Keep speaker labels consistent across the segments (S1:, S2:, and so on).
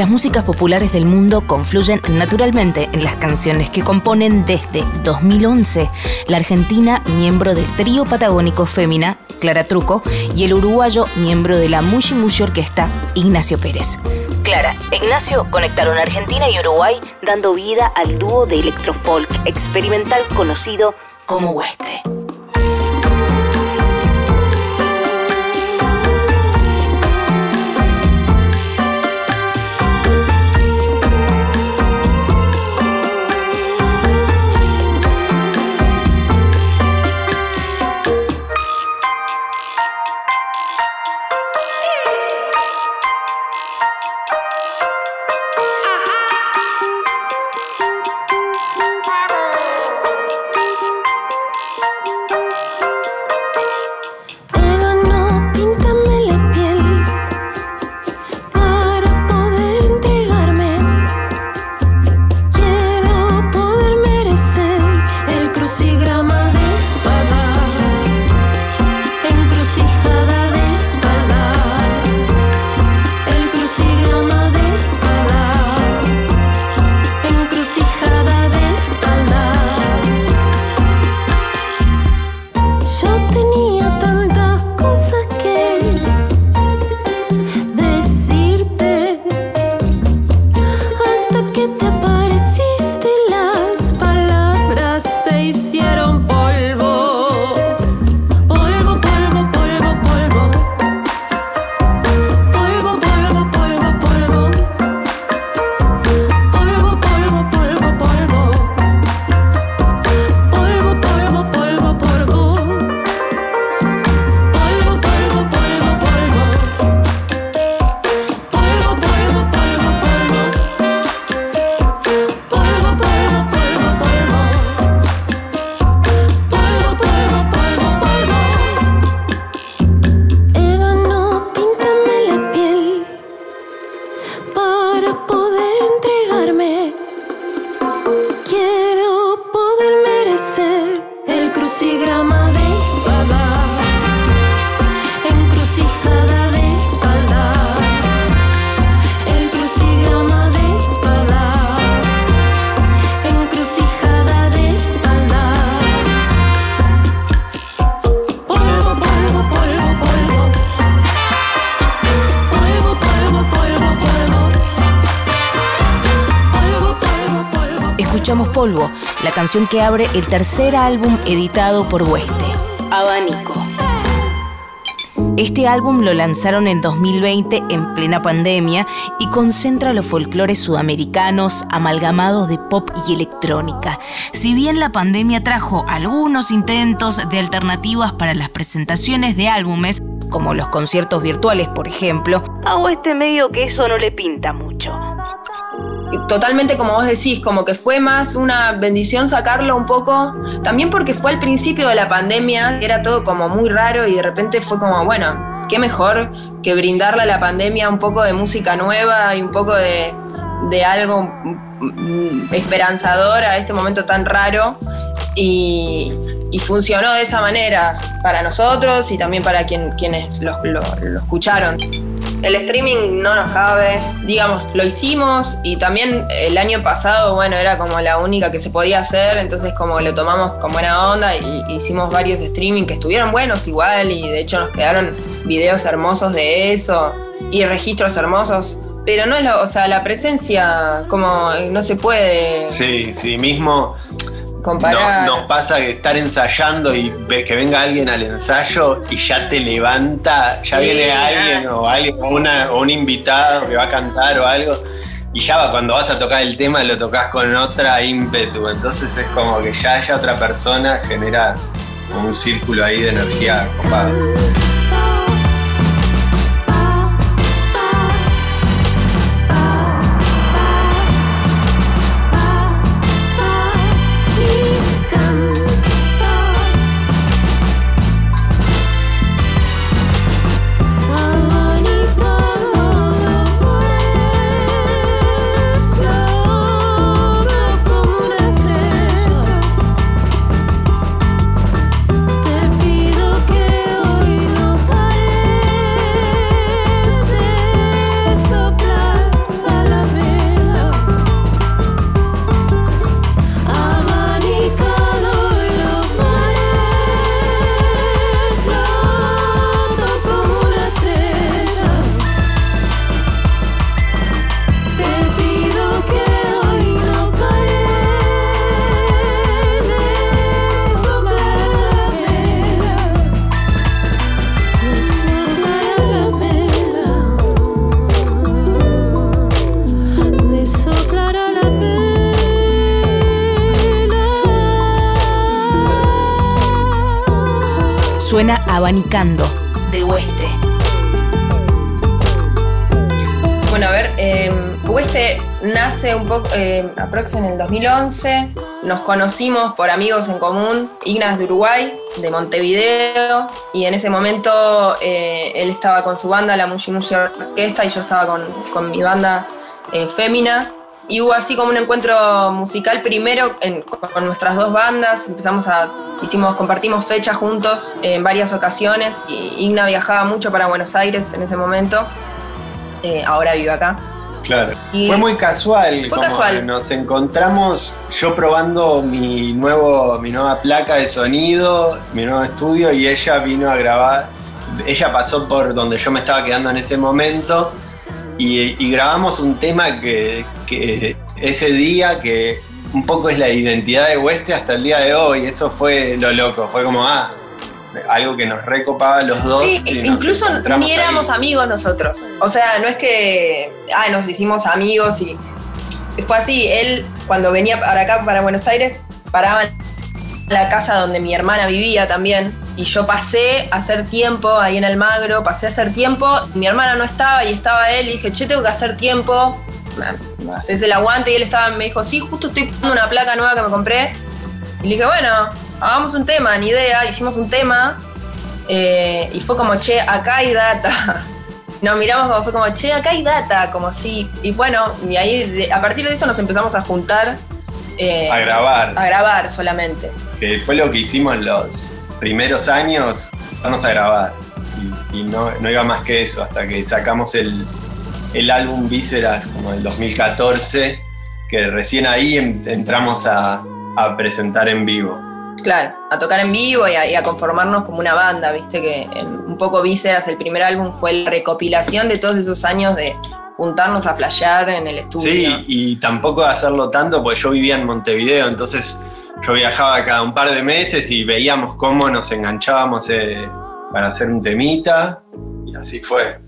S1: las músicas populares del mundo confluyen naturalmente en las canciones que componen desde 2011 la argentina miembro del trío patagónico Fémina, Clara Truco, y el uruguayo miembro de la Mushi Mushi Orquesta, Ignacio Pérez. Clara e Ignacio conectaron Argentina y Uruguay dando vida al dúo de electrofolk experimental conocido como Hueste. Polvo, la canción que abre el tercer álbum editado por Hueste, Abanico. Este álbum lo lanzaron en 2020 en plena pandemia y concentra los folclores sudamericanos amalgamados de pop y electrónica. Si bien la pandemia trajo algunos intentos de alternativas para las presentaciones de álbumes, como los conciertos virtuales por ejemplo, a Hueste medio que eso no le pinta mucho
S2: totalmente como vos decís, como que fue más una bendición sacarlo un poco, también porque fue al principio de la pandemia, era todo como muy raro y de repente fue como, bueno, qué mejor que brindarle a la pandemia un poco de música nueva y un poco de, algo mm, esperanzador a este momento tan raro. Y, funcionó de esa manera para nosotros y también para quienes lo escucharon. El streaming no nos cabe, digamos, lo hicimos y también el año pasado, bueno, era como la única que se podía hacer, entonces como lo tomamos con buena onda y hicimos varios streaming que estuvieron buenos igual y de hecho nos quedaron videos hermosos de eso y registros hermosos. Pero no es lo, o sea, la presencia como no se puede.
S3: Sí, sí, mismo nos pasa que estar ensayando y que venga alguien al ensayo y ya te levanta, ya viene alguien o alguien o, un invitado que va a cantar o algo. Y ya cuando vas a tocar el tema lo tocas con otra ímpetu. Entonces es como que ya haya otra persona genera un círculo ahí de energía copado.
S4: Abanicando, de Hueste.
S2: Bueno, a ver, eh, Hueste nace un poco, eh, en el 2011. Nos conocimos por amigos en común, Ignas de Uruguay, de Montevideo, y en ese momento eh, él estaba con su banda, la Mushi Mushi Orquesta, y yo estaba con, con mi banda eh, Fémina y hubo así como un encuentro musical primero con nuestras dos bandas, empezamos a, hicimos, compartimos fechas juntos en varias ocasiones y Igna viajaba mucho para Buenos Aires en ese momento, eh, ahora vive acá.
S3: Claro. fue muy casual. Fue casual. Nos encontramos yo probando mi, nuevo, mi nueva placa de sonido, mi nuevo estudio y ella vino a grabar. Ella pasó por donde yo me estaba quedando en ese momento y, grabamos un tema que, ese día que un poco es la identidad de Hueste hasta el día de hoy. Eso fue lo loco, fue como, ah, algo que nos recopaba los dos.
S2: Sí, incluso ni éramos amigos nosotros. O sea, no es que, ah, nos hicimos amigos y fue así. Él, cuando venía para acá, para Buenos Aires, paraba en la casa donde mi hermana vivía también y yo pasé a hacer tiempo ahí en Almagro, pasé a hacer tiempo, mi hermana no estaba y estaba él, y dije, che, tengo que hacer tiempo, haces el aguante, y él estaba, me dijo, sí, justo estoy poniendo una placa nueva que me compré, y le dije, bueno, hagamos un tema, ni idea, hicimos un tema, eh, y fue como, che, acá hay data. Nos miramos como fue como, che, acá hay data, como sí. Y bueno, y ahí a partir de eso nos empezamos a juntar.
S3: Eh, a grabar.
S2: A grabar solamente.
S3: Que fue lo que hicimos los, primeros años vamos a grabar. Y, no, iba más que eso, hasta que sacamos el, álbum Vísceras como el 2014, que recién ahí entramos a, presentar en vivo.
S2: Claro, a tocar en vivo y a, conformarnos como una banda, viste que un poco Vísceras, el primer álbum, fue la recopilación de todos esos años de juntarnos a flashear en el estudio.
S3: Sí, y tampoco hacerlo tanto, porque yo vivía en Montevideo, entonces yo viajaba cada un par de meses y veíamos cómo nos enganchábamos eh, para hacer un temita y así fue.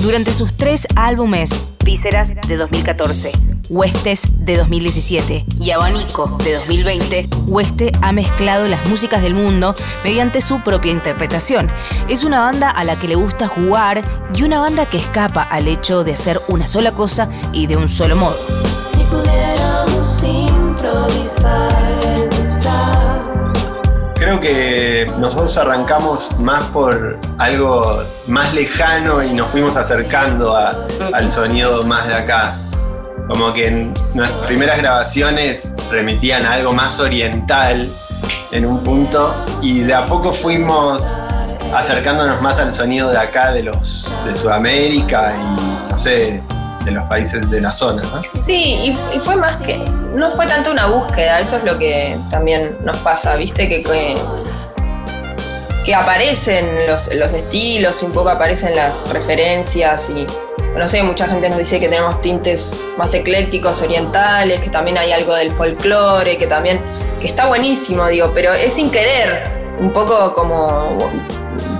S4: Durante sus tres álbumes, Vísceras de 2014, Huestes de 2017 y Abanico de 2020, Hueste ha mezclado las músicas del mundo mediante su propia interpretación. Es una banda a la que le gusta jugar y una banda que escapa al hecho de hacer una sola cosa y de un solo modo
S3: Creo que nosotros arrancamos más por algo más lejano y nos fuimos acercando al sonido más de acá. Como que en nuestras primeras grabaciones remitían a algo más oriental en un punto y de a poco fuimos acercándonos más al sonido de acá, de los de Sudamérica y no sé, de los países de la zona.
S2: Sí, y, fue más que, no fue tanto una búsqueda, eso es lo que también nos pasa, viste, que, que, aparecen los, los estilos, un poco aparecen las referencias y no sé, mucha gente nos dice que tenemos tintes más eclécticos, orientales, que también hay algo del folclore, que también, que está buenísimo, digo, pero es sin querer, un poco como,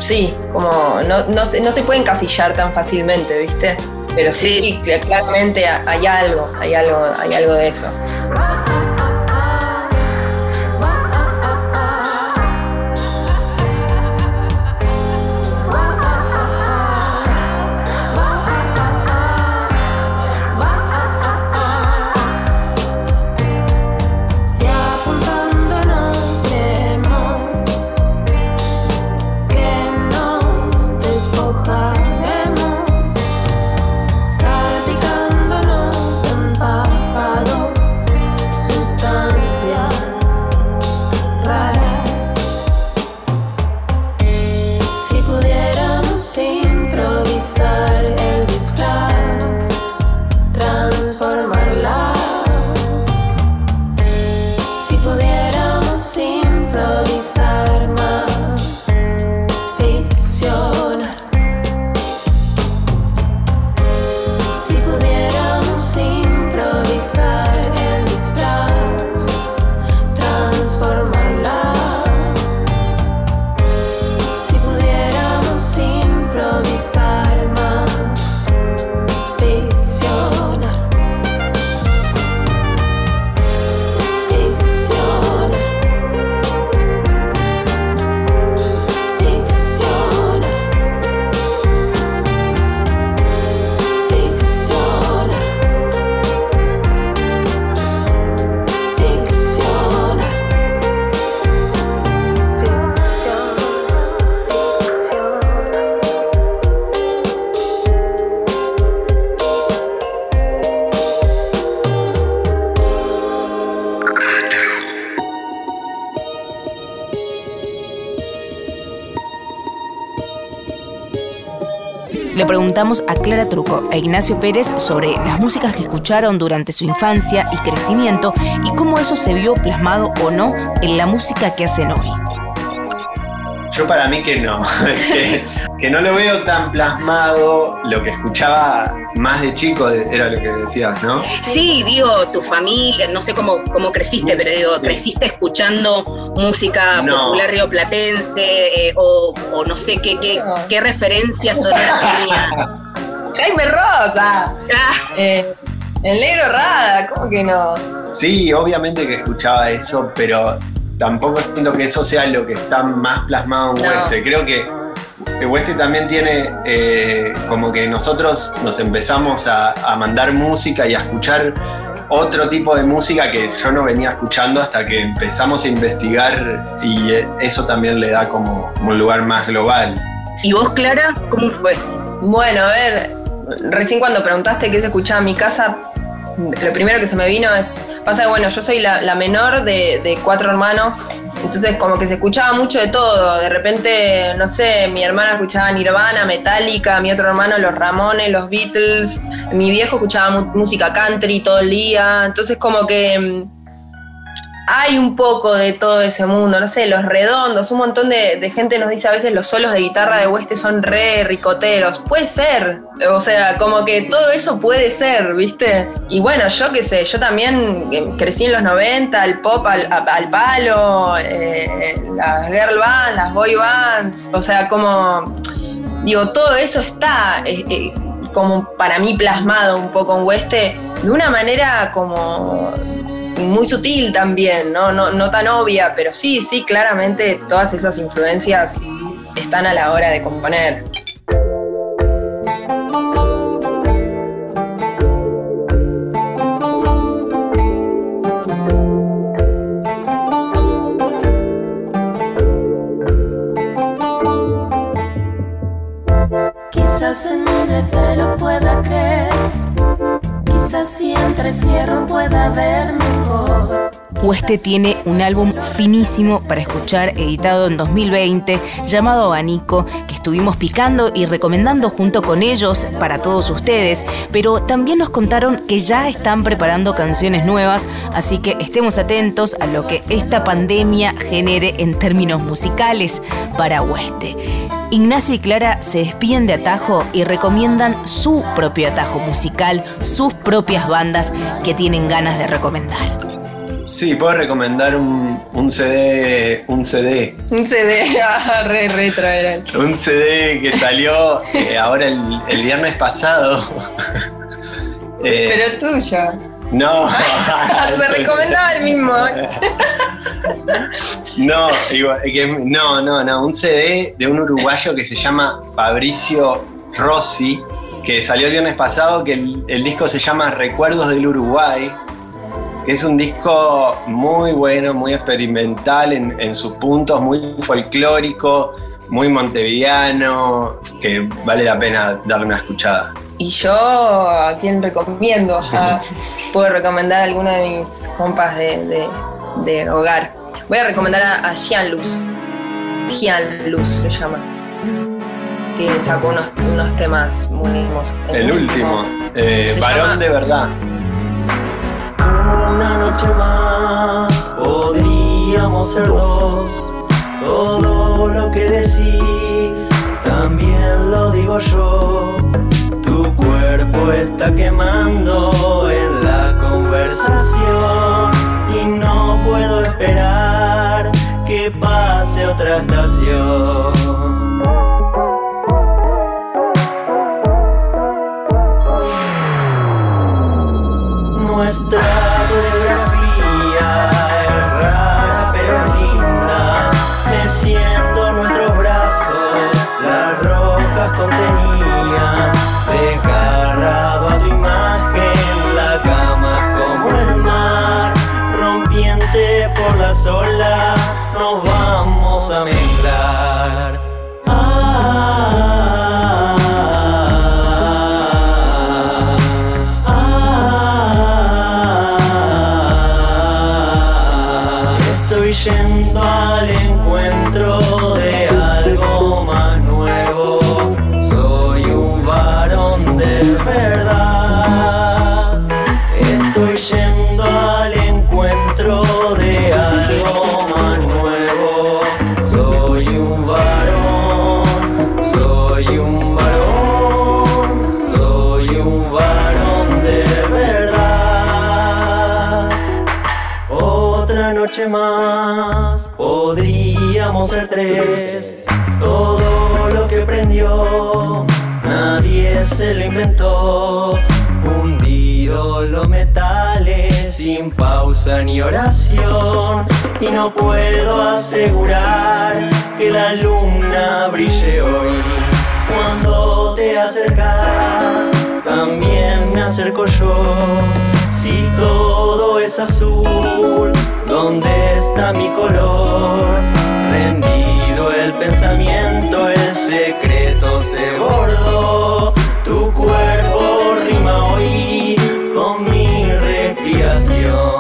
S2: sí, como no, no, no se puede encasillar tan fácilmente, ¿viste? Pero sí, claramente hay algo, hay algo, hay algo de eso.
S4: Preguntamos a Clara Truco e Ignacio Pérez sobre las músicas que escucharon durante su infancia y crecimiento y cómo eso se vio plasmado o no en la música que hacen hoy.
S3: Yo para mí que no, que, no lo veo tan plasmado, lo que escuchaba más de chico era lo que decías, ¿no?
S5: Sí, digo, tu familia, no sé cómo, cómo creciste, pero digo, creciste escuchando música popular rioplatense eh, o, no sé qué, qué, qué referencias sonoras
S2: Jaime Rosa. Ah. Eh, el negro Rada, ¿cómo que no?
S3: Sí, obviamente que escuchaba eso, pero tampoco siento que eso sea lo que está más plasmado en Hueste. Creo que Hueste también tiene eh, como que nosotros nos empezamos a, mandar música y a escuchar otro tipo de música que yo no venía escuchando hasta que empezamos a investigar y eso también le da como un lugar más global.
S5: ¿Y vos, Clara, cómo fue?
S2: Bueno, a ver, recién cuando preguntaste qué se escuchaba en mi casa, lo primero que se me vino es, pasa que bueno, yo soy la, menor de, cuatro hermanos, entonces como que se escuchaba mucho de todo, de repente, no sé, mi hermana escuchaba Nirvana, Metallica, mi otro hermano los Ramones, los Beatles, mi viejo escuchaba música country todo el día, entonces como que mm, hay un poco de todo ese mundo, no sé, los redondos, un montón de, gente nos dice a veces los solos de guitarra de West son re ricoteros. Puede ser, o sea, como que todo eso puede ser, ¿viste? Y bueno, yo qué sé, yo también eh, crecí en los 90, el pop al, palo, eh, las girl bands, las boy bands, o sea, como, digo, todo eso está eh, como para mí plasmado un poco en West de una manera como muy sutil también, ¿no? No, tan obvia, pero sí, sí, claramente todas esas influencias están a la hora de componer.
S4: Si cierro pueda ver mejor. Hueste tiene un álbum finísimo para escuchar, editado en 2020, llamado Abanico, que estuvimos picando y recomendando junto con ellos para todos ustedes, pero también nos contaron que ya están preparando canciones nuevas, así que estemos atentos a lo que esta pandemia genere en términos musicales para Hueste. Ignacio y Clara se despiden de Atajo y recomiendan su propio atajo musical, sus propias bandas que tienen ganas de recomendar.
S3: Sí, puedo recomendar un, CD. Un CD.
S2: Un CD, ah, re,
S3: Un CD que salió eh, ahora el, viernes pasado.
S2: Eh, Pero tuyo.
S3: No.
S2: Se recomendaba el mismo.
S3: No, no, no, no. Un CD de un uruguayo que se llama Fabricio Rossi, que salió el viernes pasado, que el, disco se llama Recuerdos del Uruguay, que es un disco muy bueno, muy experimental en, en sus puntos, muy folclórico, muy montevideano, que vale la pena darle una escuchada.
S2: Y yo, ¿a quién recomiendo? puedo recomendar a alguno de mis compas de, hogar. Voy a recomendar a, a Luz. Gian Luz se llama. Que sacó unos, temas muy hermosos.
S3: El, último, eh, Varón de verdad.
S6: Una noche más podríamos ser dos. Todo lo que decís, también lo digo yo cuerpo está quemando en la conversación puedo esperar que pase otra estación. Yendo al encuentro 11 3 Todo lo que prendió, nadie se lo inventó. Hundido los metales sin pausa ni oración. Y no puedo asegurar que la luna brille hoy. Cuando te acercas, también me acerco yo si todo es azul, ¿dónde está mi color? Rendido el pensamiento, el secreto se bordó. Tu cuerpo rima hoy con mi respiración.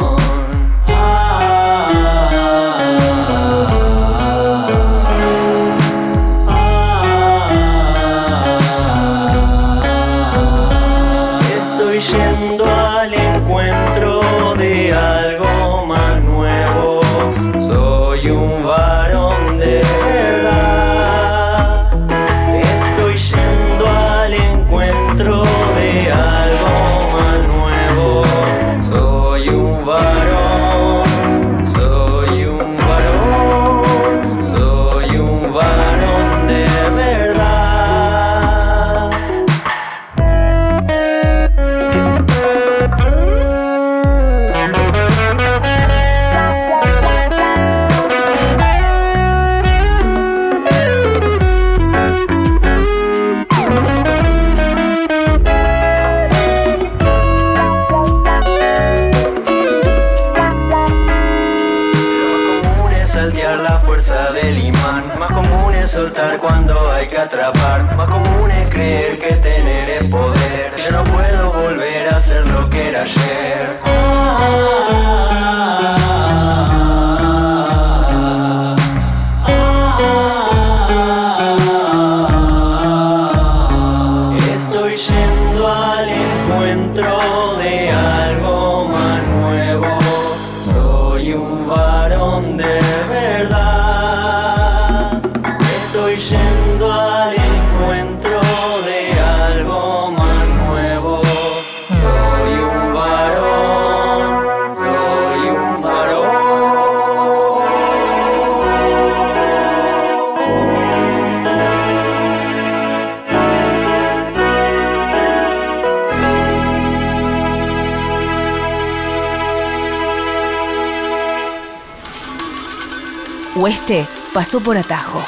S4: Oeste pasó por atajo.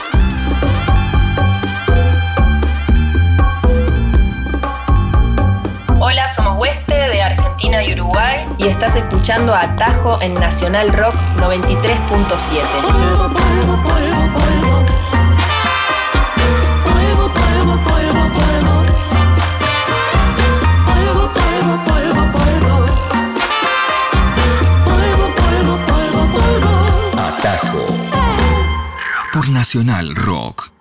S2: Hola, somos Oeste de Argentina y Uruguay y estás escuchando Atajo en Nacional Rock 93.7.
S7: Nacional Rock.